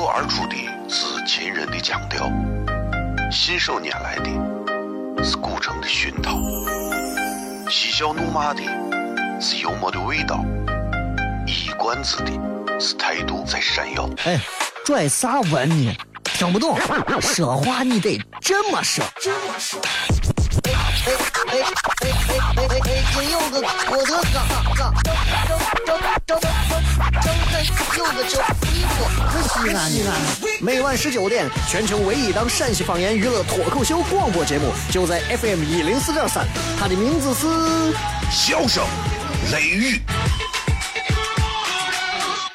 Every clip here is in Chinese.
脱而出的是秦人的腔调，信手拈来的是古城的熏陶，嬉笑怒骂的是幽默的味道，一冠子的是态度在闪耀。哎，拽啥文呢？听不懂，说话你得这么说。哎哎哎哎哎哎哎！金柚子，我的哥哥，张张张张张张柚子叫衣服，可西安西安。每晚十九点，全球唯一档陕西方言娱乐脱口秀广播节目，就在 FM 一零四点三，它的名字是《笑声雷雨》。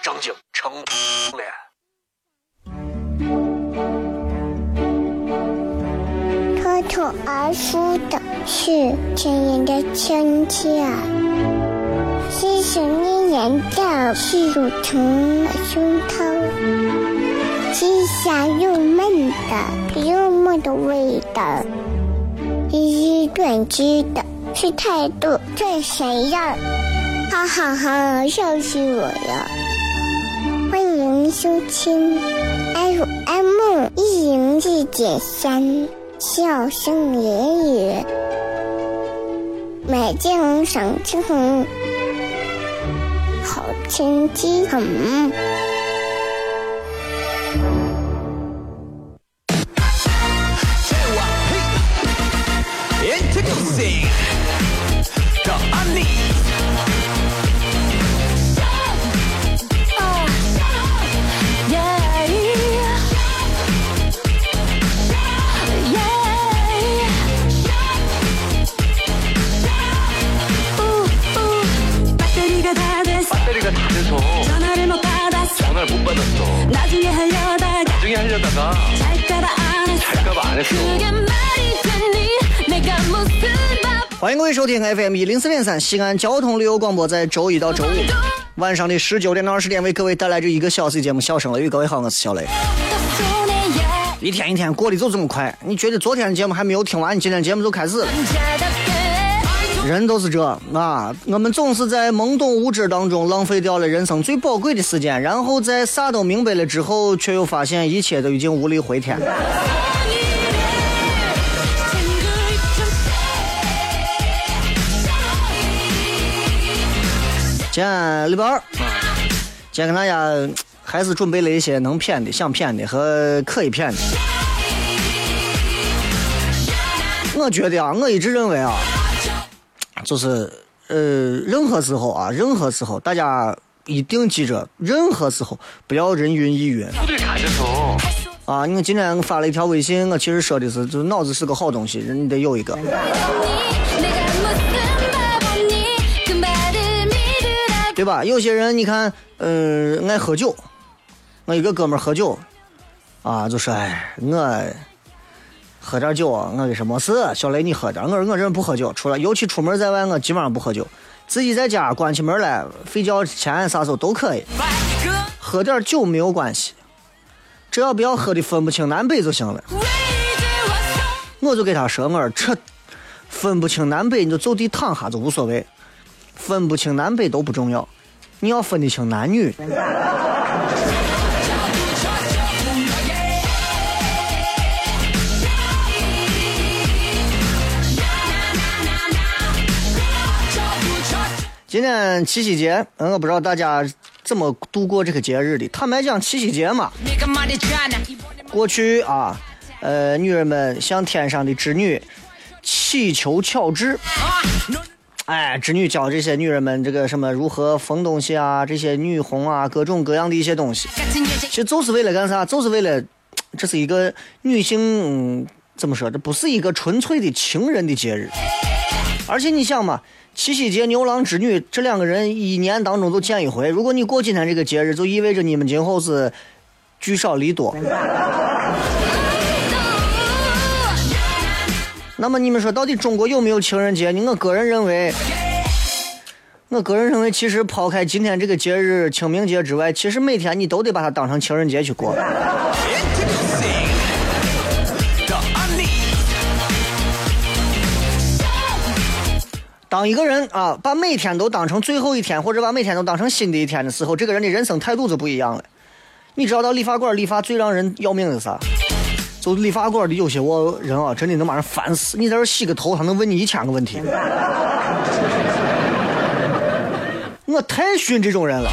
张景成脸。脱而出的是亲人的亲切，是想念人的是乳虫胸膛，是香又闷的幽默的味道，是短知的，是态度最闪耀，哈哈哈，笑死我了！欢迎收听 FM 一零四点三。笑声言语，美景赏晴好天气嗯。FM 一零四点三西安交通旅游广播，在周一到周五晚上的十九点到二十点为各位带来这一个小时的节目《笑声雷雨》。各位好，我是小雷。一天一天过得就这么快，你觉得昨天的节目还没有听完，你今天节目就开始了。人都是这啊，我们总是在懵懂无知当中浪费掉了人生最宝贵的时间，然后在啥都明白了之后，却又发现一切都已经无力回天。今天礼拜二，今天跟大家还是准备了一些能骗的、想骗的和可以骗的。我觉得啊，我一直认为啊。就是呃，任何时候啊，任何时候，大家一定记着，任何时候不要人云亦云。啊，你看今天我发了一条微信，我其实说的是，就脑子是个好东西，人你得有一个。对吧？有些人你看，呃，爱喝酒，我一个哥们喝酒，啊，就说，哎，我。喝点酒，我跟什么事？小雷，你喝点。我说我这人不喝酒，除了尤其出门在外，我基本上不喝酒。自己在家关起门来睡觉前啥时候都可以，喝点酒没有关系，只要不要喝的分不清南北就行了。我就给他说，我说这分不清南北，你就就地躺下就无所谓，分不清南北都不重要，你要分得清男女。今天七夕节，嗯，我不知道大家怎么度过这个节日的。坦白讲，七夕节嘛，过去啊，呃，女人们向天上的织女祈求巧智，哎，织女教这些女人们这个什么如何缝东西啊，这些女红啊，各种各样的一些东西，其实就是为了干啥？就是为了，这是一个女性怎么说？这不是一个纯粹的情人的节日，而且你想嘛。七夕节，牛郎织女这两个人一年当中都见一回。如果你过今天这个节日，就意味着你们今后是聚少离多。那么你们说，到底中国有没有情人节呢？我个人认为，我个人认为，其实抛开今天这个节日清明节之外，其实每天你都得把它当成情人节去过。当一个人啊，把每天都当成最后一天，或者把每天都当成新的一天的时候，这个人的人生态度就不一样了。你知道到理发馆理发最让人要命的是啥？就理发馆的有些我人啊，真的能把人烦死。你在这洗个头，他能问你一千个问题。我太训这种人了。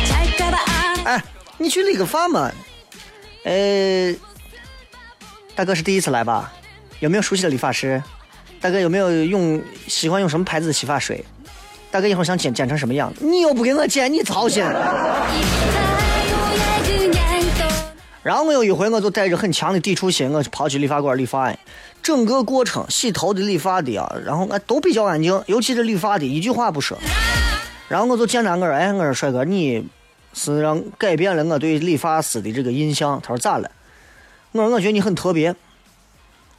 哎，你去理个发嘛？呃，大哥是第一次来吧？有没有熟悉的理发师？大哥有没有用喜欢用什么牌子的洗发水？大哥一会儿想剪剪成什么样？你又不给我剪，你操心。然后我有一回，我就带着很强的抵触心，我跑去理发馆理发。整个过程，洗头的、理发的啊，然后我都比较安静，尤其是理发的，一句话不说。然后我就见他，我说：“哎，我说帅哥，你是让改变了我对理发师的这个印象。”他说：“咋了？”我说：“我觉得你很特别，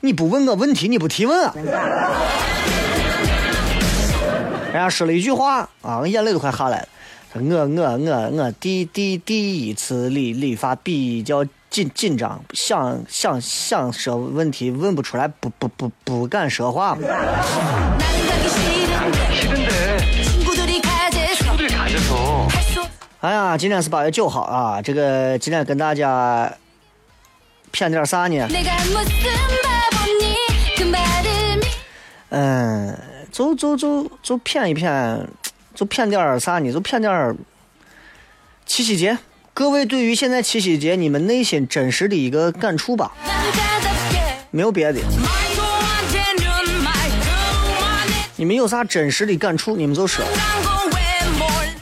你不问我问题，你不提问啊。”人家说了一句话啊，我眼泪都快下来了。我我我我第第第一次理理发比较紧紧张，想想想说问题问不出来，不不不不敢说话。哎呀，今天是八月九号啊，这个今天跟大家骗点啥呢？嗯，就就就就骗一骗。就骗点啥呢？就骗点七夕节。各位对于现在七夕节，你们内心真实的一个感触吧。没有别的。你们有啥真实的感触，你们就说。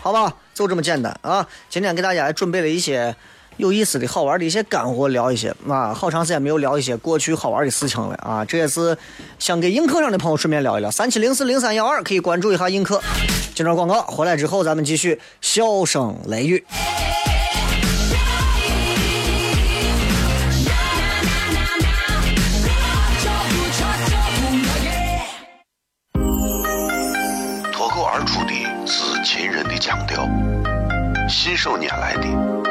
好吧，就这么简单啊！今天给大家准备了一些。有意思的好玩的一些干货，聊一些啊！好长时间没有聊一些过去好玩的事情了啊！这也是想给映客上的朋友顺便聊一聊。三七零四零三幺二可以关注一下映客。接着广告回来之后，咱们继续笑声雷雨。脱口而出的是秦人的腔调，信手拈来的。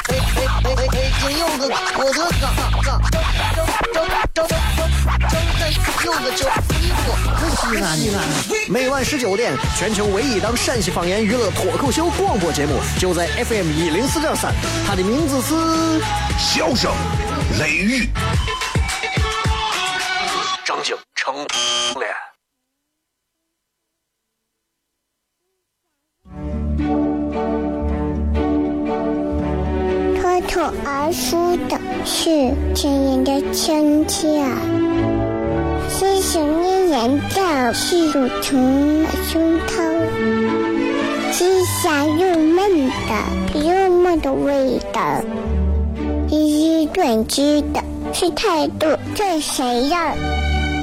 北京有个郭德纲，张张张张张有个叫西瓜，西安西安。每晚十九点，全球唯一档陕西方言娱乐脱口秀广播节目，就在 FM 一零四点三。它的名字是《笑声雷雨》，脱而出的是亲人的亲切，是想念人的是乳虫的胸膛，是香又闷的又闷的味道，是短知的是态度这谁呀？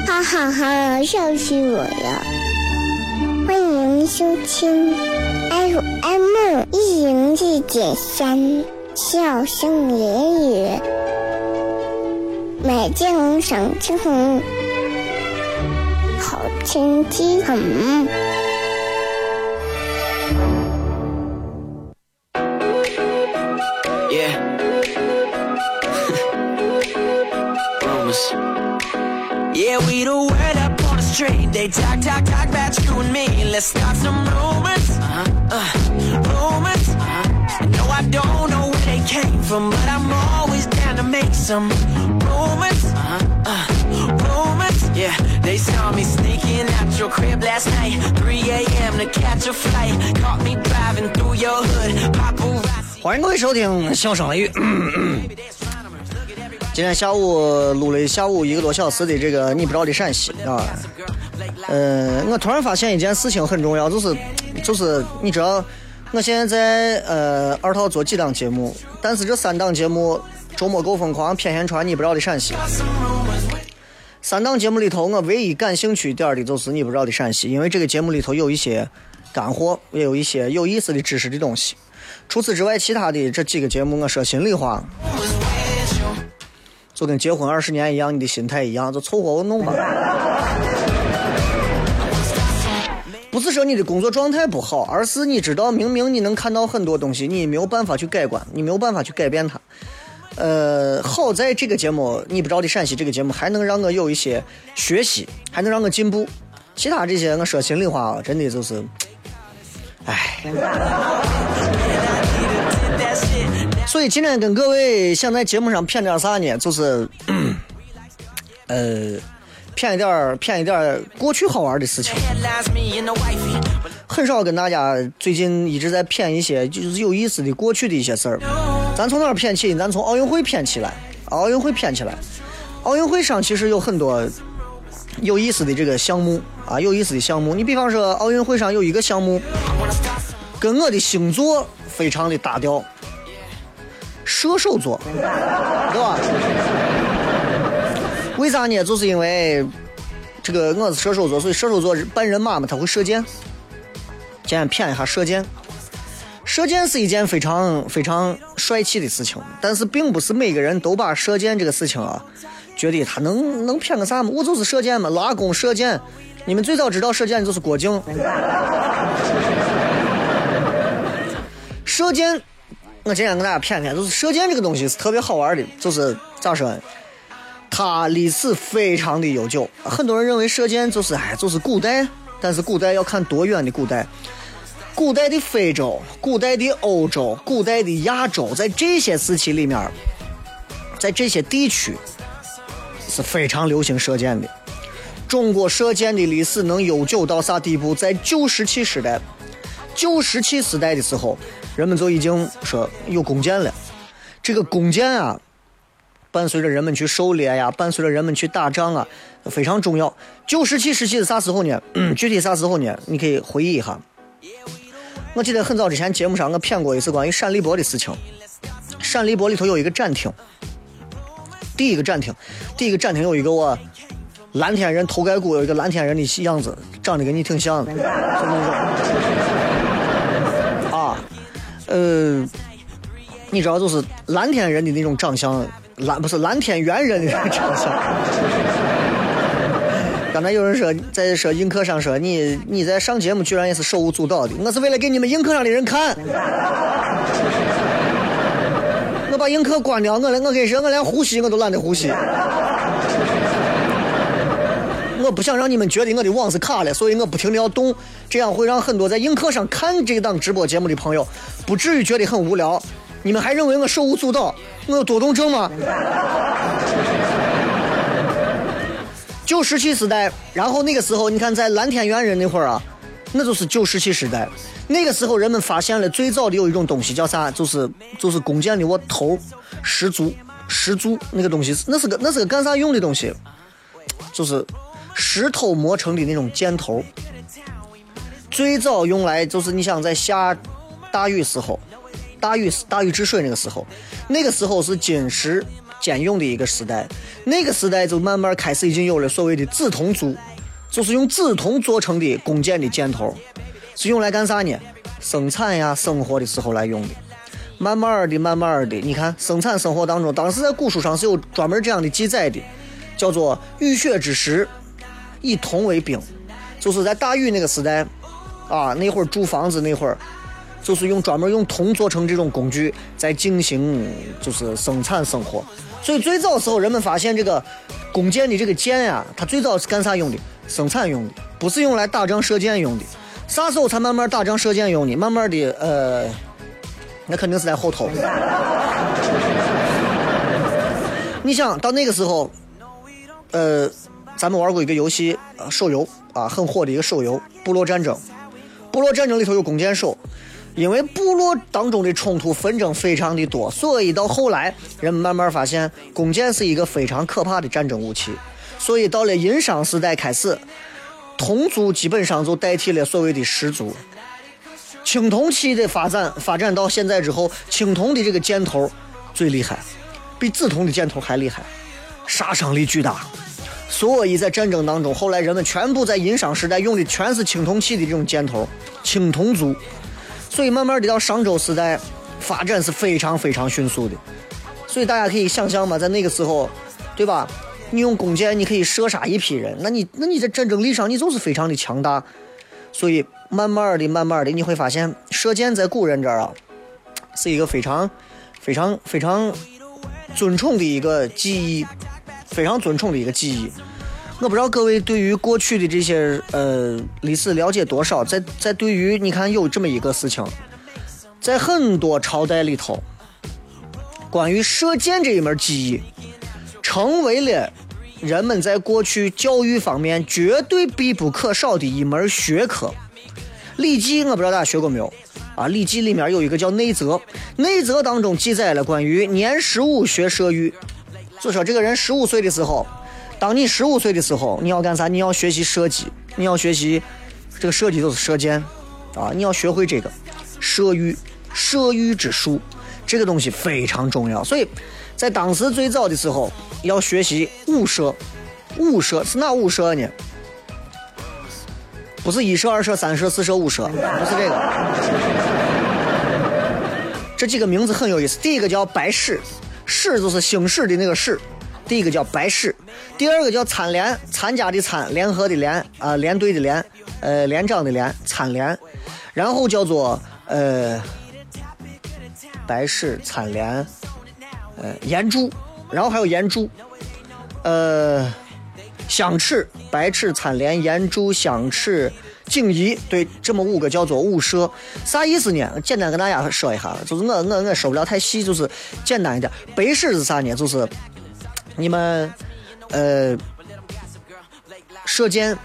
哈哈哈，笑死我了！欢迎收听 FM 一零四点三。笑声言语，美景赏青红，好天气很。Yeah. Rumors. Yeah, we the word up on the street. They talk, talk, talk about you and me. Let's start some rumors. Some rumors. Uh, uh, rumors, yeah. They saw me sneaking out your crib last night, 3 a.m. to catch a flight. Caught me driving through your hood, paparazzi. 欢迎各位收听《笑声雷雨》。今天下午录了下午一个多小时的这个你不知道的陕西啊。嗯，我突然发现一件事情很重要，就是就是你知道。我现在在呃二套做几档节目，但是这三档节目周末够疯狂，偏偏传你不知道的陕西。三档节目里头，我唯一感兴趣点的就是你不知道的陕西，因为这个节目里头有一些干货，也有一些有意思的知识的东西。除此之外，其他的这几个节目，我说心里话，就跟结婚二十年一样，你的心态一样，就凑合我弄吧。不是说你的工作状态不好，而是你知道，明明你能看到很多东西，你没有办法去改观，你没有办法去改变它。呃，好在这个节目，你不着的陕西这个节目还能让我有一些学习，还能让我进步。其他这些，我说心里话啊，真的就是，唉。所以今天跟各位想在节目上骗点啥呢？就是，呃，骗一点骗一点过去好玩的事情。很少跟大家最近一直在骗一些就是有意思的过去的一些事儿。咱从哪儿骗起？咱从奥运会骗起来。奥运会骗起来。奥运会上其实有很多有意思的这个项目啊，有意思的项目。你比方说，奥运会上有一个项目，跟我的星座非常的搭调，射手座，对吧？为啥呢？就是因为这个我是射手座，所以射手座扮人马嘛，他会射箭。今天骗一下射箭。射箭是一件非常非常帅气的事情，但是并不是每个人都把射箭这个事情啊，觉得他能能骗个啥嘛？我就是射箭嘛，拉弓射箭。你们最早知道射箭的就是郭靖。射箭，我今天跟大家骗骗，就是射箭这个东西是特别好玩的，就是咋说？它历史非常的悠久，很多人认为射箭就是哎就是古代，但是古代要看多远的古代。古代的非洲、古代的欧洲、古代的亚洲，在这些时期里面，在这些地区是非常流行射箭的。中国射箭的历史能悠久到啥地步？在旧石器时代，旧石器时代的时候，人们就已经说有弓箭了。这个弓箭啊，伴随着人们去狩猎呀，伴随着人们去打仗啊，非常重要。旧石器时期是啥时候呢？具体啥时候呢？你可以回忆一下。我记得很早之前节目上我骗过一次关于陕历博的事情。陕历博里头有一个展厅，第一个展厅，第一个展厅有一个我蓝天人头盖骨有一个蓝天人的样子，长得跟你挺像的。啊，呃，你知道就是蓝天人的那种长相，蓝不是蓝天猿人的长相。刚才有人说在说映客上说你你在上节目居然也是手舞足蹈的，我是为了给你们映客上的人看。我把映客关掉，我连我跟你说我连呼吸我都懒得呼吸。我不想让你们觉得我的网是卡了，所以我不停的要动，这样会让很多在映客上看这档直播节目的朋友不至于觉得很无聊。你们还认为我手舞足蹈，我有多动症吗？旧石器时代，然后那个时候，你看在蓝天猿人那会儿啊，那就是旧石器时代。那个时候，人们发现了最早的有一种东西叫啥？就是就是弓箭的我头石足石足那个东西，那是个那是个干啥用的东西？就是石头磨成的那种箭头。最早用来就是你想在下大雨时候，大雨大禹治水那个时候，那个时候是金石。兼用的一个时代，那个时代就慢慢开始已经有了所谓的紫铜珠，就是用紫铜做成的弓箭的箭头，是用来干啥呢？生产呀、生活的时候来用的。慢慢的、慢慢的，你看生产生活当中，当时在古书上是有专门这样的记载的，叫做“浴血之时，以铜为兵”，就是在大禹那个时代，啊，那会儿筑房子那会儿。就是用专门用铜做成这种工具，在进行就是生产生活。所以最早时候人们发现这个弓箭的这个箭呀，它最早是干啥用的？生产用的，不是用来打仗射箭用的。啥时候才慢慢打仗射箭用的？慢慢的，呃，那肯定是在后头。你想到那个时候，呃，咱们玩过一个游戏，手游啊，很火的一个手游《部落战争》。部落战争里头有弓箭手。因为部落当中的冲突纷争非常的多，所以到后来人们慢慢发现弓箭是一个非常可怕的战争武器。所以到了殷商时代开始，铜族基本上就代替了所谓的石族。青铜器的发展发展到现在之后，青铜的这个箭头最厉害，比紫铜的箭头还厉害，杀伤力巨大。所以在战争当中，后来人们全部在殷商时代用的全是青铜器的这种箭头，青铜族。所以慢慢的到商周时代，发展是非常非常迅速的。所以大家可以想象嘛，在那个时候，对吧？你用弓箭，你可以射杀一批人，那你那你在战争力上你就是非常的强大。所以慢慢的、慢慢的，你会发现射箭在古人这儿啊，是一个非常、非常、非常尊崇的一个技艺，非常尊崇的一个技艺。我不知道各位对于过去的这些呃历史了解多少，在在对于你看有这么一个事情，在很多朝代里头，关于射箭这一门技艺，成为了。人们在过去教育方面绝对必不可少的一门学科，《礼记》我不知道大家学过没有啊？《礼记》里面有一个叫内则，内则当中记载了关于年十五学射御，就说这个人十五岁的时候，当你十五岁的时候，你要干啥？你要学习射击，你要学习这个射击就是射箭啊，你要学会这个射御，射御之术，这个东西非常重要，所以。在当时最早的时候，要学习五射，五射是哪五射呢？不是一射、二射、三射、四射、五射，不是这个。这几个名字很有意思。第一个叫白矢，矢就是星矢的那个矢。第一个叫白氏，第二个叫参联，参加的参，联合的联，啊，连队的连，呃，连长的连，参联。然后叫做呃，白氏参联。呃，岩柱，然后还有岩柱，呃，相尺、白尺、参联、岩柱、相尺、景仪，对，这么五个叫做五射，啥意思呢？简单跟大家说一下，就是我我我说不了太细，就是简单一点。白矢是啥呢？就是你们呃射箭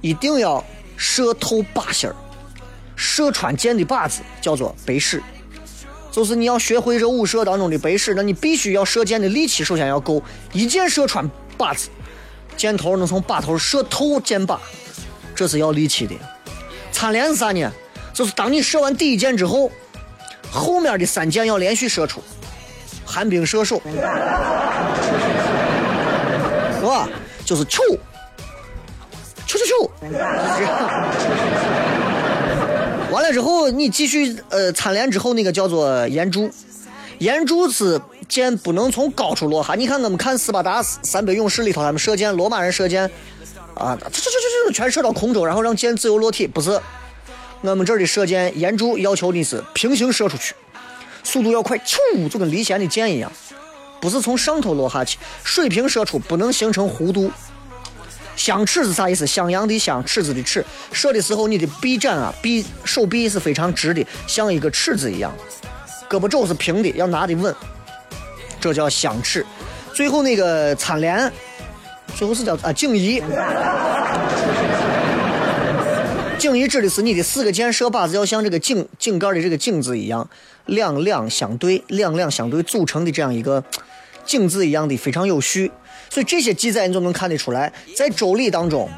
一定要射透靶心儿，射穿箭的靶子叫做白矢。就是你要学会这五射当中的白矢，那你必须要射箭的力气首先要够，一箭射穿靶子，箭头能从靶头射透箭靶，这是要力气的。参连是啥呢？就是当你射完第一箭之后，后面的三箭要连续射出，寒冰射手，是吧？就是球，球球球，完了之后，你继续呃参连之后那个叫做岩柱，岩柱是箭不能从高处落下。你看我们看斯巴达三百勇士里头，他们射箭，罗马人射箭，啊，这这这这全射到空中，然后让箭自由落体。不是，我们这儿的射箭岩柱要求你是平行射出去，速度要快，咻，就跟离弦的箭一样，不是从上头落下去，水平射出，不能形成弧度。相尺是啥意思？襄阳的襄，尺子的尺。射的时候，你的臂展啊，臂手臂是非常直的，像一个尺子一样。胳膊肘是平的，要拿得稳。这叫相尺。最后那个参联，最后是叫啊颈仪。颈仪指的是你的四个箭射靶子要像这个井井盖的这个井字一样，两两相对，两两相对组成的这样一个井字一样的，非常有序。所以这些记载你就能看得出来，在周礼当中，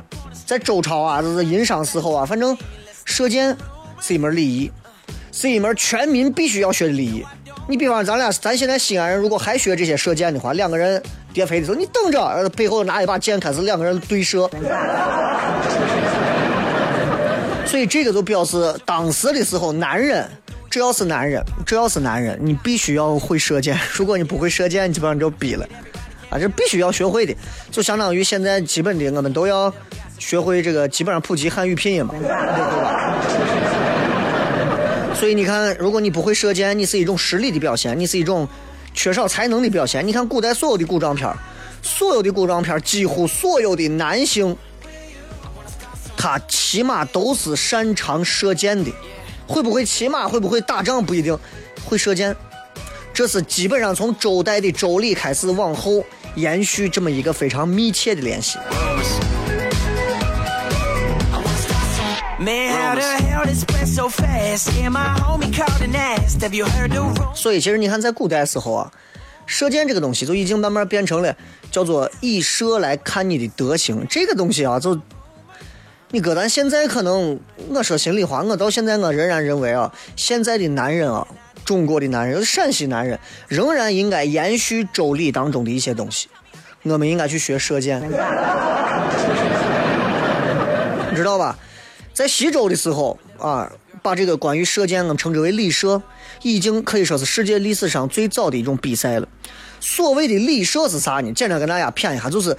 在周朝啊，就是殷商时候啊，反正射箭是一门礼仪，是一门全民必须要学的礼仪。你比方咱俩，咱现在西安人如果还学这些射箭的话，两个人叠飞的时候，你等着，背后拿一把剑开始两个人对射。所以这个就表示当时的时候，男人只要是男人，只要是男人，你必须要会射箭。如果你不会射箭，基本上就毙了。啊，这必须要学会的，就相当于现在基本的，我们都要学会这个基本上普及汉语拼音嘛，对吧？所以你看，如果你不会射箭，你是一种实力的表现，你是一种缺少才能的表现。你看古代所有的古装片所有的古装片几乎所有的男性，他起码都是擅长射箭的，会不会骑马，会不会打仗不一定，会射箭，这是基本上从周代的周礼开始往后。延续这么一个非常密切的联系。所以，其实你看，在古代时候啊，射箭这个东西就已经慢慢变成了叫做以射来看你的德行。这个东西啊，就你搁咱现在可能，我说心里话，我到现在我仍然认为啊，现在的男人啊。中国的男人，陕西男人，仍然应该延续周礼当中的一些东西。我们应该去学射箭，你知道吧？在西周的时候啊，把这个关于射箭，我们称之为礼射，已经可以说是世界历史上最早的一种比赛了。所谓的礼射是啥呢？简单跟大家谝一下，就是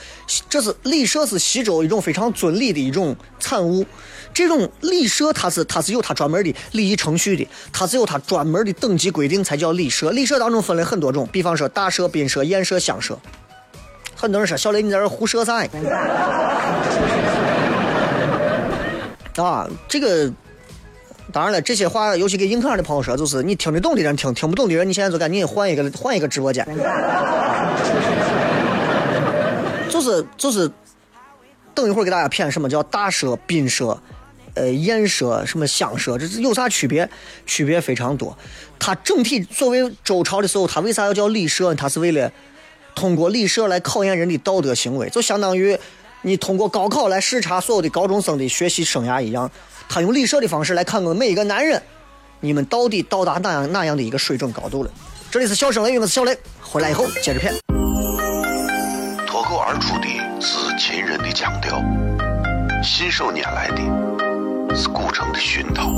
这是礼射是西周一种非常尊礼的一种产物。这种礼射它是它是有它专门的礼仪程序的，它是有它专门的等级规定才叫礼射。礼射当中分了很多种，比方说大射、宾射、宴射、香射。很多人说小雷你在这胡说啥？啊，这个当然了，这些话尤其给硬课上的朋友说，就是你听得懂的人听，听不懂的人你现在就赶紧换一个换一个直播间。就是就是，等一会儿给大家谝什么叫大蛇、宾蛇、呃宴蛇、什么香蛇，这是有啥区别？区别非常多。它整体作为周朝的时候，它为啥要叫礼社？它是为了通过礼社来考验人的道德行为，就相当于。你通过高考来视察所有的高中生的学习生涯一样，他用立射的方式来看看每一个男人，你们到底到达哪样哪样的一个水准高度了？这里是小声雷，我是小雷，回来以后接着片。脱口而出的是秦人的腔调，信手拈来的是古城的熏陶，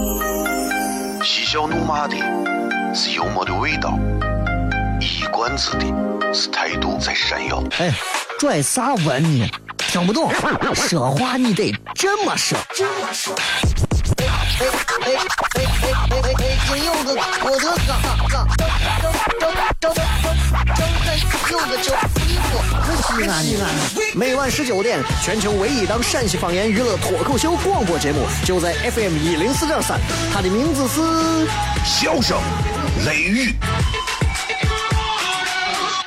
嬉笑怒骂的是幽默的味道，一冠子地是态度在闪耀。哎，拽啥文意？听不懂，说话你得这么说。哎哎哎哎哎哎哎！真有个郭德纲，张张张张张张张张张有个叫西安西安。每晚十九点，全球唯一档陕西方言娱乐脱口秀广播节目，就在 FM 一零四点三，它的名字是《笑声雷雨》。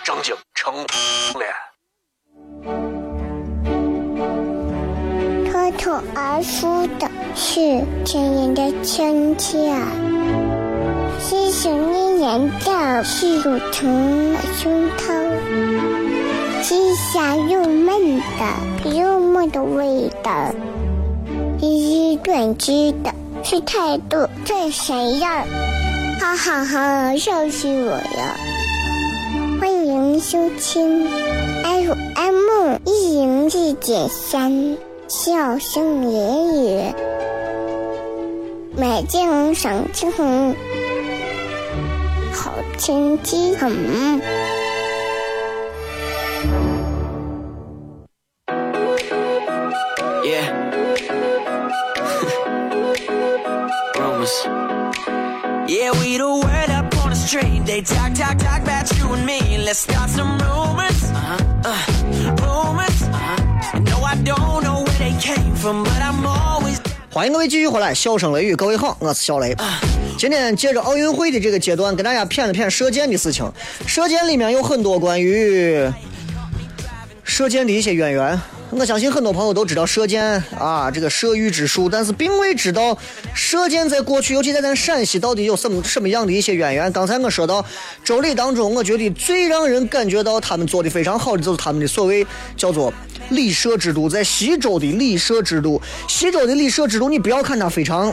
张景成脸。脱口而出的是亲人的亲切，细细念念的是乳疼的胸膛，细香又闷的幽默的味道，一语断句的是态度最闪耀，哈哈哈，笑死我了！收听 FM 一零四点三。笑声言语，美景赏晴空，好天气很。Yeah. Rumors. Yeah, we the word up on the street. They talk, talk, talk about you and me. Let's start some rumors. Uh-huh. Uh, rumors. Uh-huh. No, I don't know. 欢迎各位继续回来，笑声雷雨，各位好，我是小雷。今天借着奥运会的这个阶段，跟大家谝了谝射箭的事情。射箭里面有很多关于射箭的一些渊源。我相信很多朋友都知道射箭啊，这个射御之术，但是并未知道射箭在过去，尤其在咱陕西，到底有什么什么样的一些渊源。刚才我说到周礼当中，我觉得最让人感觉到他们做的非常好的，就是他们的所谓叫做礼射制度，在西周的礼射制度，西周的礼射制度，你不要看它非常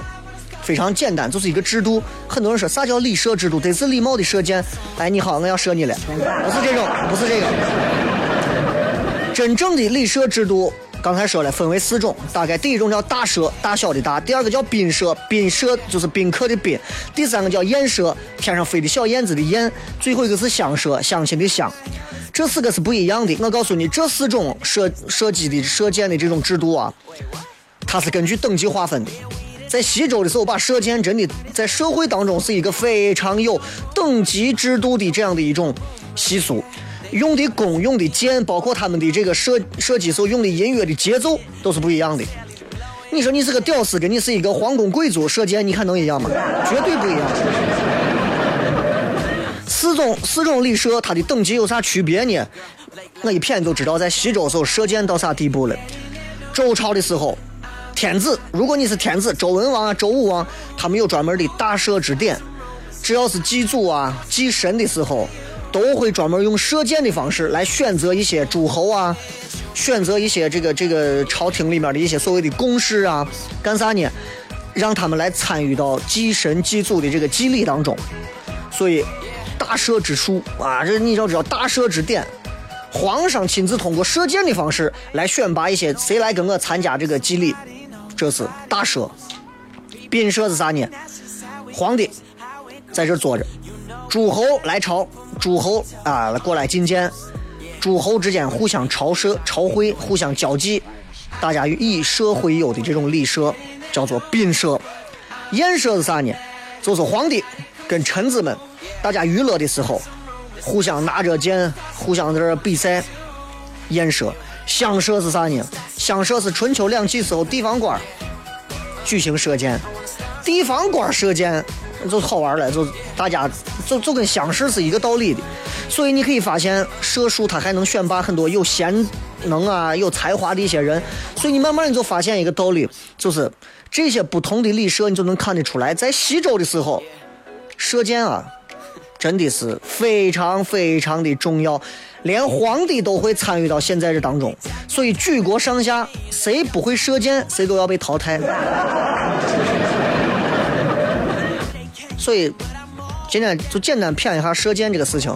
非常简单，就是一个制度。很多人说啥叫礼射制度，得是礼貌的射箭。哎，你好，我要射你了，不是这种，不是这个。真正的礼射制度，刚才说了，分为四种，大概第一种叫大射，大小的大；第二个叫宾射，宾射就是宾客的宾；第三个叫燕射，天上飞的小燕子的燕；最后一个是相射，相亲的相。这四个是不一样的。我告诉你，这四种射射击的射箭的这种制度啊，它是根据等级划分的。在西周的时候，把射箭真的在社会当中是一个非常有等级制度的这样的一种习俗。用的弓、用的箭，包括他们的这个射射击时候用的音乐的节奏都是不一样的。你说你是个屌丝，跟你是一个皇宫贵族射箭，你看能一样吗？绝对不一样。四种四种礼射，它的等级有啥区别呢？我一瞥就知道，在西周时候射箭到啥地步了。周朝的时候，天子，如果你是天子，周文王啊、周武王，他们有专门的大射之典，只要是祭祖啊、祭神的时候。都会专门用射箭的方式来选择一些诸侯啊，选择一些这个这个朝廷里面的一些所谓的公事啊，干啥呢？让他们来参与到祭神祭祖的这个祭礼当中。所以，大射之术啊，这你要知道大射之典，皇上亲自通过射箭的方式来选拔一些谁来跟我参加这个祭礼，这是大射。宾社是啥呢？皇帝在这坐着，诸侯来朝，诸侯啊过来觐见，诸侯之间互相朝射朝会，互相交际，大家以社会友的这种礼社叫做宾社。宴社是啥呢？就是皇帝跟臣子们大家娱乐的时候，互相拿着剑，互相在这比赛。宴社。乡社是啥呢？乡社是春秋两季时候地方官举行射箭，地方官射箭就好玩了，就大家就就跟相识是一个道理的。所以你可以发现，射术他还能选拔很多有贤能啊、有才华的一些人。所以你慢慢你就发现一个道理，就是这些不同的礼社，你就能看得出来，在西周的时候，射箭啊，真的是非常非常的重要。连皇帝都会参与到现在这当中，所以举国上下谁不会射箭，谁都要被淘汰。所以今天就简单谝一下射箭这个事情。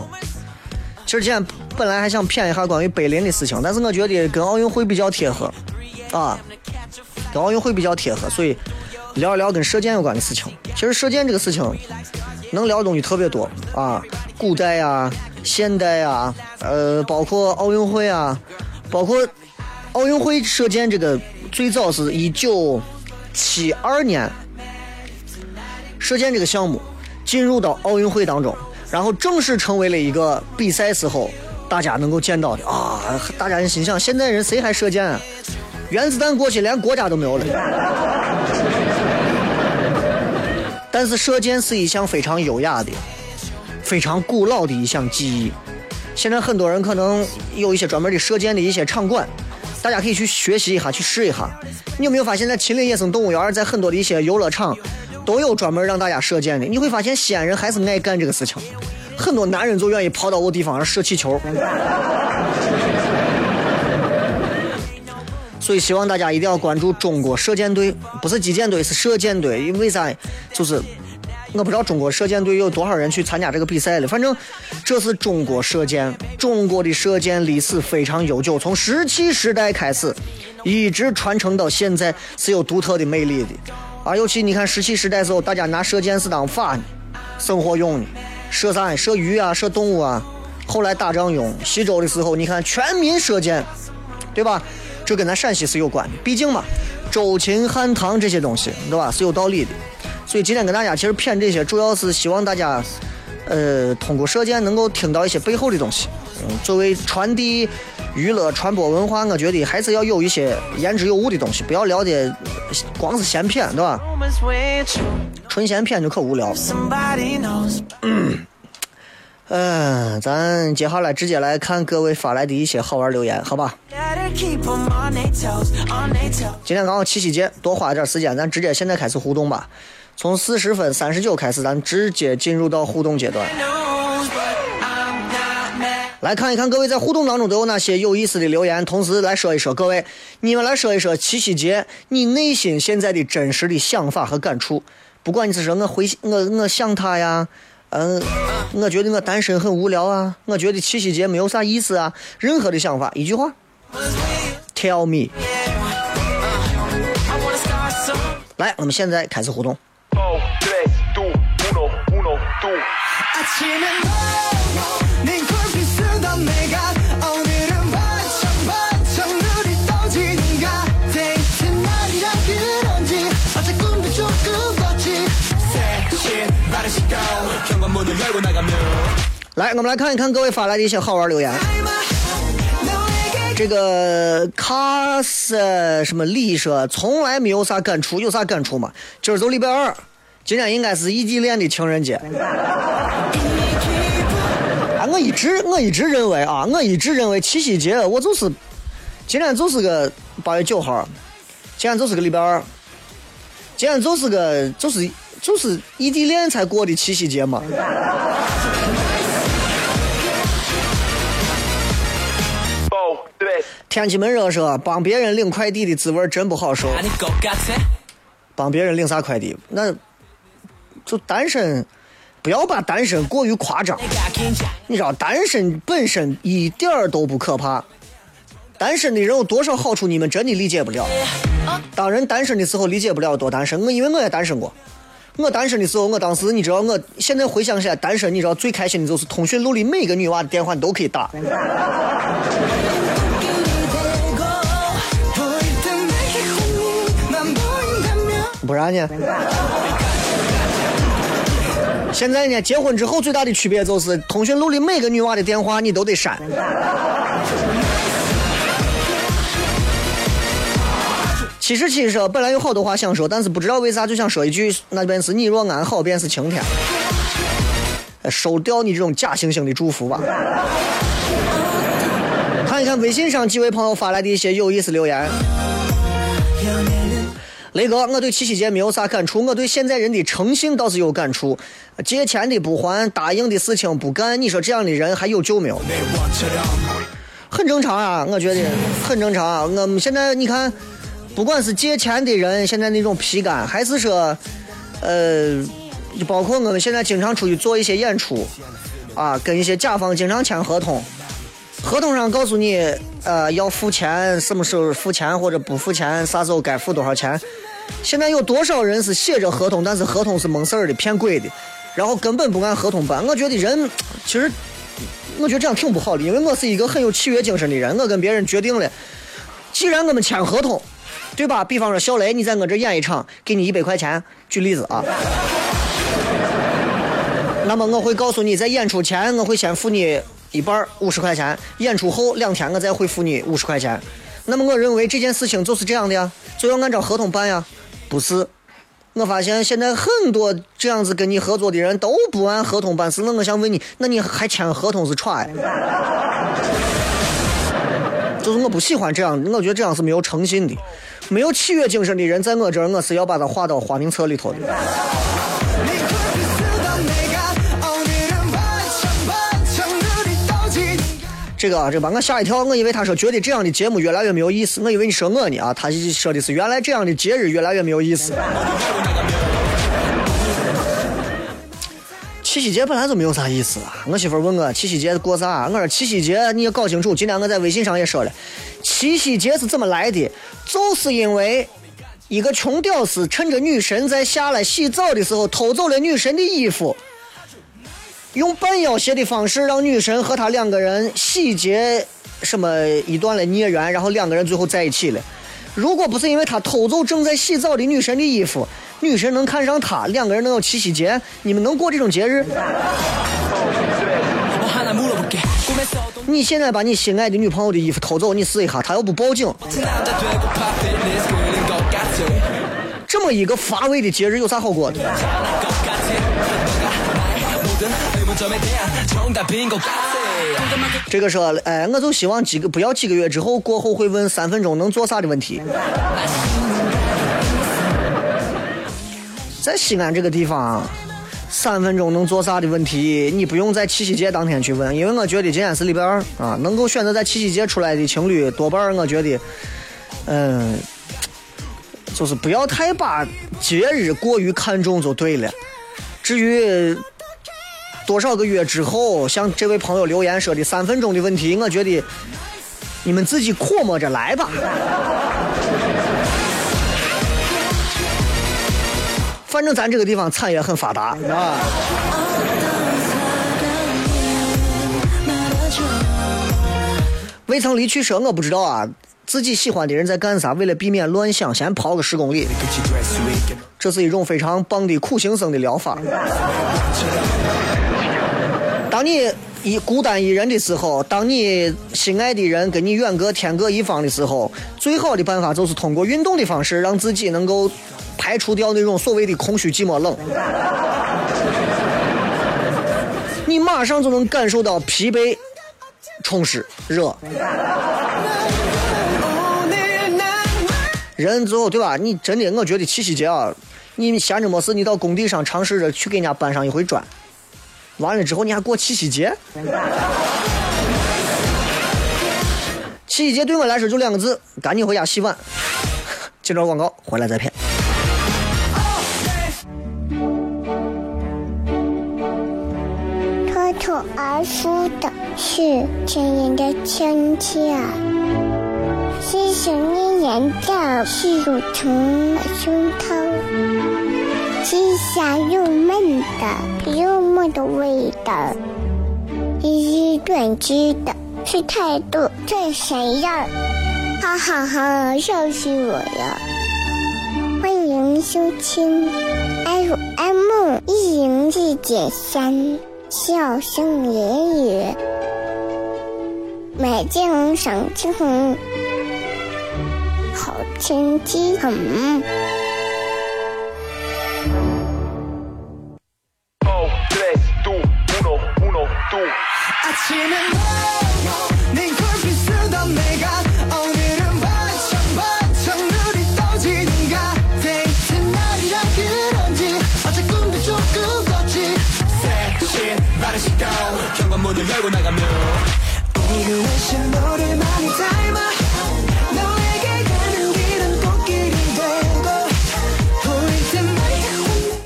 其实今天本来还想谝一下关于碑林的事情，但是我觉得跟奥运会比较贴合啊，跟奥运会比较贴合，所以聊一聊跟射箭有关的事情。其实射箭这个事情能聊的东西特别多啊，古代呀。现代啊，呃，包括奥运会啊，包括奥运会射箭这个最早是一九七二年，射箭这个项目进入到奥运会当中，然后正式成为了一个比赛时候大家能够见到的啊，大家心想，现在人谁还射箭啊？原子弹过去连国家都没有了。但是射箭是一项非常优雅的。非常古老的一项技艺，现在很多人可能有一些专门的射箭的一些场馆，大家可以去学习一下，去试一下。你有没有发现，在秦岭野生动物园，在很多的一些游乐场，都有专门让大家射箭的？你会发现，西安人还是爱干这个事情，很多男人就愿意跑到我地方上射气球。所以，希望大家一定要关注中国射箭队，不是击剑队，是射箭队。因为啥？就是。我不知道中国射箭队有多少人去参加这个比赛了。反正这是中国射箭，中国的射箭历史非常悠久，从石器时代开始，一直传承到现在，是有独特的魅力的。啊，尤其你看石器时代时候，大家拿射箭是当法呢生活用的，射啥？射鱼啊，射动物啊。后来打仗用。西周的时候，你看全民射箭，对吧？这跟咱陕西是有关的。毕竟嘛，周秦汉唐这些东西，对吧？是有道理的。所以今天跟大家其实谝这些，主要是希望大家，呃，通过射箭能够听到一些背后的东西。嗯，作为传递娱乐、传播文化，我觉得还是要有一些言之有物的东西，不要聊的光是闲谝，对吧？纯闲谝就可无聊。嗯，咱接下来直接来看各位发来的一些好玩留言，好吧？今天刚好七夕节，多花一点时间，咱直接现在开始互动吧。从四十分三十九开始，咱直接进入到互动阶段。来看一看各位在互动当中都有哪些有意思的留言，同时来说一说各位，你们来说一说七夕节你内心现在的真实的想法和感触。不管你是说我回我我想他呀，嗯，我觉得我单身很无聊啊，我觉得七夕节没有啥意思啊，任何的想法，一句话，Tell me。来，我们现在开始互动。来，我们来看一看各位发来的一些好玩留言。这个卡斯什么李说从来没有啥感触，有啥感触吗？今儿都礼拜二。今天应该是异地恋的情人节。啊，我一直我一直认为啊，我一直认为七夕节我就是，今天就是个八月九号，今天就是个礼拜二，今天就是个就是就是异地恋才过的七夕节嘛。天气闷热说，帮别人领快递的滋味真不好受。帮别人领啥快递？那。就单身，不要把单身过于夸张。你知道，单身本身一点儿都不可怕，单身的人有多少好处，你们真的理解不了。当人单身的时候理解不了多单身，我因为我也单身过。我单身的时候，我当时你知道，我现在回想起来，单身你知道最开心的就是通讯录里每个女娃的电话你都可以打。不然呢？现在呢？结婚之后最大的区别就是，通讯录里每个女娃的电话你都得删。其实其实本来有好多话想说，但是不知道为啥就想说一句，那便是你若安好，便是晴天。收掉你这种假惺惺的祝福吧。看一看微信上几位朋友发来的一些有意思留言。雷哥，我对七夕节没有啥感触，我对现在人的诚信倒是有感触。借钱的不还，答应的事情不干，你说这样的人还有救没有？很正常啊，我觉得很正常啊。我们现在你看，不管是借钱的人，现在那种皮干，还是说，呃，包括我们现在经常出去做一些演出，啊，跟一些甲方经常签合同，合同上告诉你，呃，要付钱，什么时候付钱或者不付钱，啥时候该付多少钱。现在有多少人是写着合同，但是合同是蒙事儿的、骗鬼的，然后根本不按合同办？我觉得人，其实我觉得这样挺不好的，因为我是一个很有契约精神的人。我跟别人决定了，既然我们签合同，对吧？比方说小雷，你在我这演一场，给你一百块钱，举例子啊。那么我会告诉你，在演出前我会先付你一半五十块钱，演出后两天我再会付你五十块钱。那么我认为这件事情就是这样的呀，就要按照合同办呀。不是，我发现现在很多这样子跟你合作的人都不按合同办事。那我想问你，那你还签合同是踹？就是我不喜欢这样，我觉得这样是没有诚信的，没有契约精神的人，在我这儿我是要把他划到花名册里头的。这个这把我吓一跳，我以为他说觉得这样的节目越来越没有意思，我以为你说我呢啊，他说的是原来这样的节日越来越没有意思。七夕节本来就没有啥意思啊，我媳妇问我七夕节过啥，我说七夕节你也搞清楚，今天我在微信上也说了，七夕节是怎么来的，就是因为一个穷屌丝趁着女神在下来洗澡的时候偷走了女神的衣服。用半要挟的方式让女神和他两个人喜结什么一段的孽缘，然后两个人最后在一起了。如果不是因为他偷走正在洗澡的女神的衣服，女神能看上他，两个人能有七夕节，你们能过这种节日？你现在把你心爱的女朋友的衣服偷走，你试一下，她要不报警？这么一个乏味的节日有啥好过的？这个说，哎，我就希望几个不要几个月之后过后会问三分钟能做啥的问题。在西安这个地方，三分钟能做啥的问题，你不用在七夕节当天去问，因为我觉得今天是礼拜二啊，能够选择在七夕节出来的情侣多半我觉得，嗯，就是不要太把节日过于看重就对了。至于。多少个月之后，像这位朋友留言说的三分钟的问题，我觉得你们自己琢磨着来吧。反正咱这个地方产业很发达啊。未曾离去说我不知道啊，自己喜欢的人在干啥？为了避免乱想，先跑个十公里。这是一种非常棒的苦行僧的疗法。当你一孤单一人的时候，当你心爱的人跟你远隔天各一方的时候，最好的办法就是通过运动的方式，让自己能够排除掉那种所谓的空虚、寂寞、冷。你马上就能感受到疲惫、充实、热。人之后对吧？你真的，我觉得七夕节啊，你闲着没事，你到工地上尝试着去给人家搬上一回砖。完了之后你还过七夕节？七夕节对我来说就两个字：赶紧回家洗碗。接着广告，回来再骗。脱口而出的是亲人的亲切。是想念人的是乳虫胸膛，是香又闷的又闷的味道，是短知的，是态度这谁呀？哈哈哈，笑死我了！欢迎收听 FM 一零四点三，笑声言语，美景赏青红，好天气很。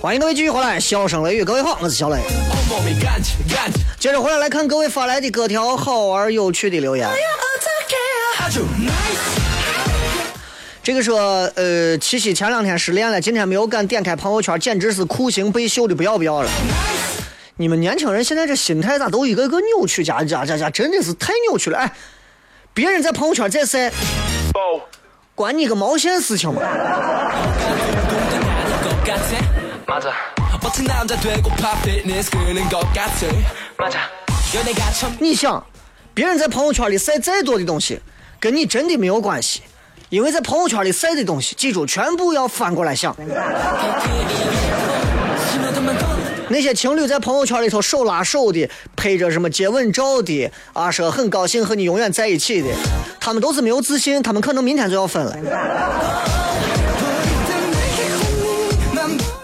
欢迎各位继续回来，笑声雷雨，各位好，我是小雷。接着回来来看各位发来的各条好玩有趣的留言。这个说，呃，七夕前两天失恋了，今天没有敢点开朋友圈，简直是酷刑被秀的不要不要了。你们年轻人现在这心态咋都一个个扭曲？家家家家真的是太扭曲了！哎，别人在朋友圈在晒，管你个毛线事情嘛！你想，别人在朋友圈里晒再多的东西，跟你真的没有关系，因为在朋友圈里晒的东西，记住全部要反过来想。那些情侣在朋友圈里头手拉手的，拍着什么接吻照的，啊，说很高兴和你永远在一起的，他们都是没有自信，他们可能明天就要分了。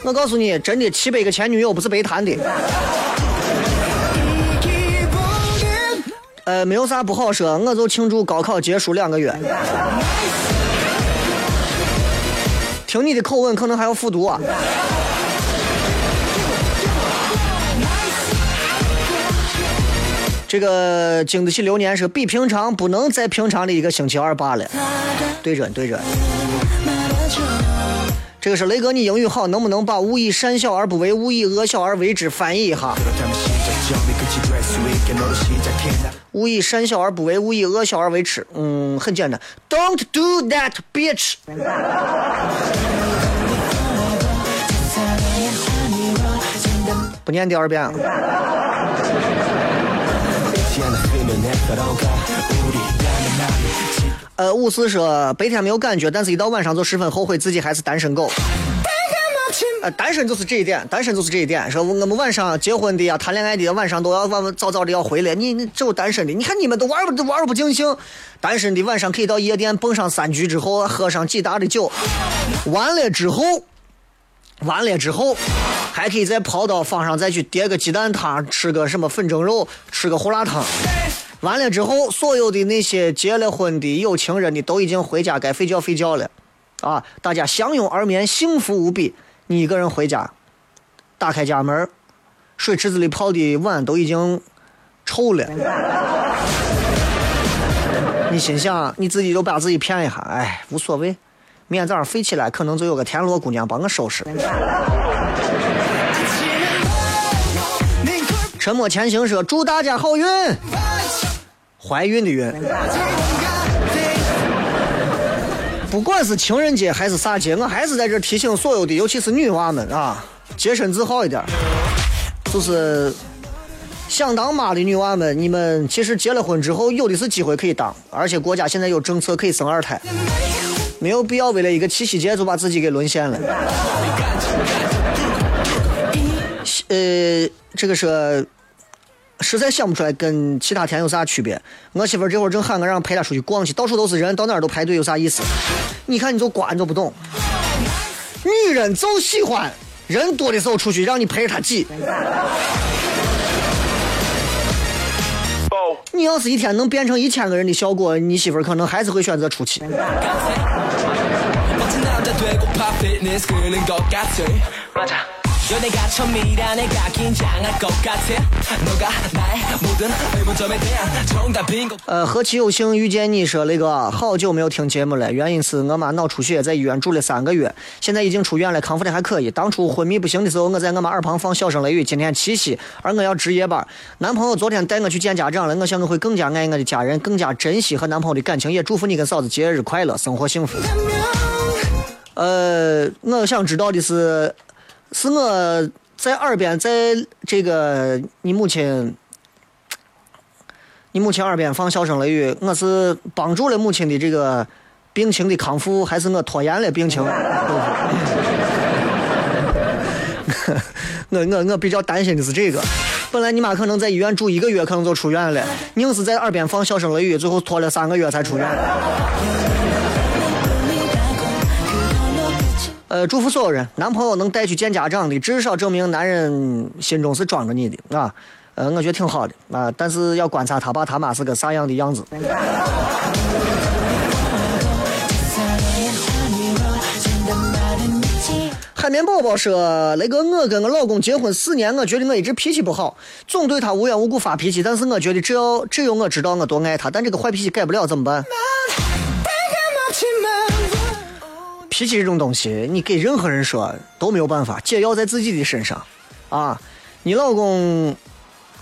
我告诉你，真的七百个前女友不是白谈的。呃，没有啥不好说，我就庆祝高考结束两个月。听你的口吻，可能还要复读啊。这个经得起流年是比平常不能再平常的一个星期二罢了。对准，对准。这个是雷哥，你英语好，能不能把“勿以善小而不为，勿以恶小而为之”翻译一下？“勿以善小而不为，勿以恶小而为之”。嗯，很简单，Don't do that, bitch。不念第二遍。呃，五四说白天没有感觉，但是一到晚上就十分后悔自己还是单身狗。呃，单身就是这一点，单身就是这一点。说我们晚上结婚的呀，谈恋爱的晚上都要晚早早的要回来。你你只有单身的，你看你们都玩不都玩不尽兴。单身的晚上可以到夜店蹦上三局之后，喝上几打的酒，完了之后，完了之后，还可以再跑到坊上再去叠个鸡蛋汤，吃个什么粉蒸肉，吃个胡辣汤。完了之后，所有的那些结了婚的有情人的都已经回家该睡觉睡觉了，啊，大家相拥而眠，幸福无比。你一个人回家，打开家门，水池子里泡的碗都已经臭了。你心想，你自己就把自己骗一下，哎，无所谓，明天早上飞起来，可能就有个田螺姑娘帮我收拾。沉默前行说：“祝大家好运。”怀孕的孕，不管是情人节还是啥节，我还是在这提醒所有的，尤其是女娃们啊，洁身自好一点。就是想当妈的女娃们，你们其实结了婚之后，有的是机会可以当，而且国家现在有政策可以生二胎，没有必要为了一个七夕节就把自己给沦陷了。呃，这个是。实在想不出来跟其他天有啥区别。我媳妇这会儿正喊我让陪她出去逛去，到处都是人，到哪儿都排队，有啥意思？你看你就瓜，你就不懂。女人就喜欢人多的时候出去，让你陪着她挤。你要是一天能变成一千个人的效果，你媳妇可能还是会选择出去。呃，何其有幸遇见你，说那个好久没有听节目了，原因是我妈脑出血，在医院住了三个月，现在已经出院了，康复的还可以。当初昏迷不醒的时候，我在我妈耳旁放笑声雷雨。今天七夕，而我要值夜班，男朋友昨天带我去见家长了，我想我会更加爱我的家人，更加珍惜和男朋友的感情，也祝福你跟嫂子节日快乐，生活幸福。呃，我想知道的是，是我在耳边，在这个你母亲。你母亲耳边放小声雷雨，我是帮助了母亲的这个病情的康复，还是我拖延了病情？我我我比较担心的是这个。本来你妈可能在医院住一个月，可能就出院了，硬是在耳边放小声雷雨，最后拖了三个月才出院。呃，祝福所有人，男朋友能带去见家长的，至少证明男人心中是装着你的，啊。呃，我觉得挺好的啊，但是要观察他爸他妈是个啥样的样子。海绵宝宝说：“那个我跟我老公结婚四年，我觉得我一直脾气不好，总对他无缘无故发脾气。但是我觉得只要只有我知道我多爱他，但这个坏脾气改不了怎么办？脾气这种东西，你给任何人说都没有办法，解药在自己的身上啊！你老公。”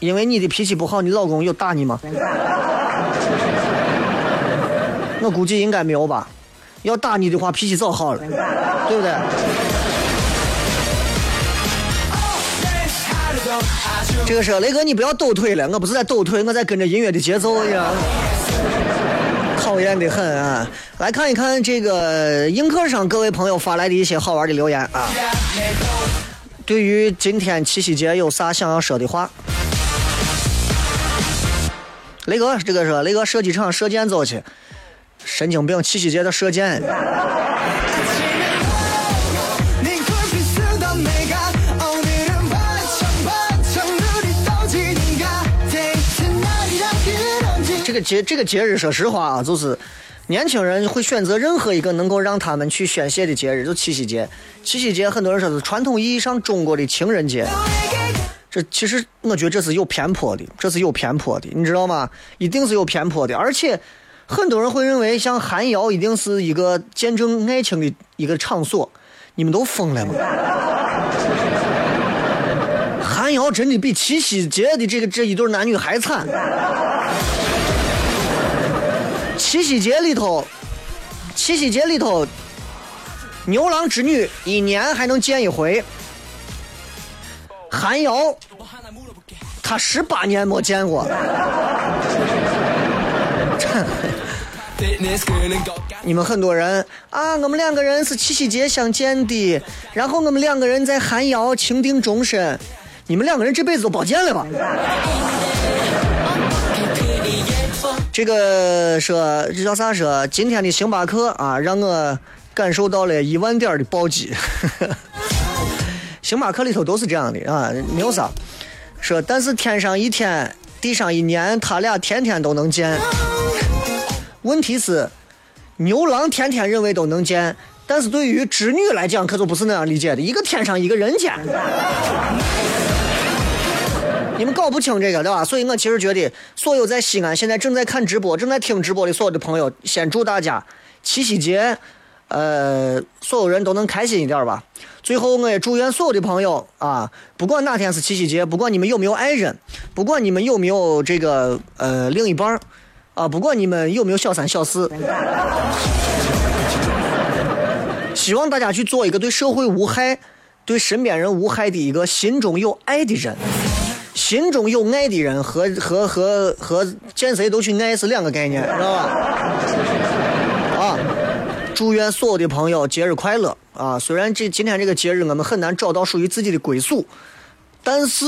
因为你的脾气不好，你老公有打你吗？我估计应该没有吧。要打你的话，脾气早好了，对不对？这个是雷哥，你不要抖腿了，我不是在抖腿，我在跟着音乐的节奏呀。讨厌的很啊！来看一看这个映客上各位朋友发来的一些好玩的留言啊。对于今天七夕节有啥想要说的话？雷哥，这个说雷哥射击场射箭走去，神经病！七夕节的射箭。个节这个节日，说实话啊，就是年轻人会选择任何一个能够让他们去宣泄的节日，就七夕节。七夕节很多人说是传统意义上中国的情人节。这其实我觉得这是有偏颇的，这是有偏颇的，你知道吗？一定是有偏颇的，而且很多人会认为像寒窑一定是一个见证爱情的一个场所，你们都疯了吗？寒窑真的比七夕节的这个这一对男女还惨。七夕节里头，七夕节里头，牛郎织女一年还能见一回。韩瑶，他十八年没见过。你们很多人啊，我们两个人是七夕节相见的，然后我们两个人在寒窑情定终身。你们两个人这辈子都别见了吧？这个说这叫啥说？今天的星巴克啊，让我感受到了一万点的暴击。星巴克里头都是这样的啊，没有啥。说，但是天上一天，地上一年，他俩天天都能见。问题是，牛郎天天认为都能见，但是对于织女来讲，可就不是那样理解的。一个天上，一个人间。你们搞不清这个对吧？所以我其实觉得，所有在西安现在正在看直播、正在听直播的所有的朋友，先祝大家七夕节。呃，所有人都能开心一点吧。最后，我也祝愿所有的朋友啊，不管哪天是七夕节，不管你们有没有爱人，不管你们有没有这个呃另一半啊，不管你们有没有小三小四，希望大家去做一个对社会无害、对身边人无害的一个心中有爱的人。心中有爱的人和和和和见谁都去爱是两个概念，知道吧？啊祝愿所有的朋友节日快乐啊！虽然这今天这个节日我们很难找到属于自己的归宿，但是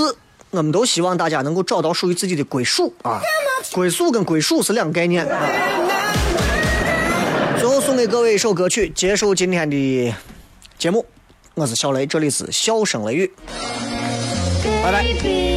我们都希望大家能够找到属于自己的归属啊！归宿跟归属是两个概念。啊。最后送给各位一首歌曲，结束今天的节目。我是小雷，这里是笑声雷雨，拜拜。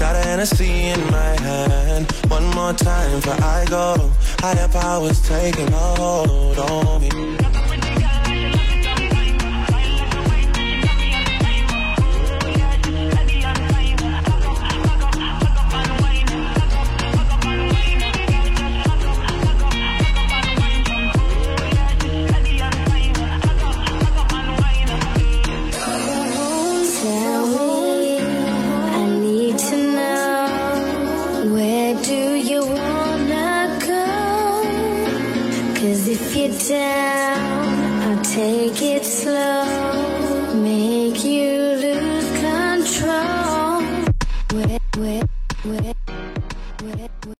Got a Hennessy in my hand. One more time before I go. Higher powers taking a hold on me.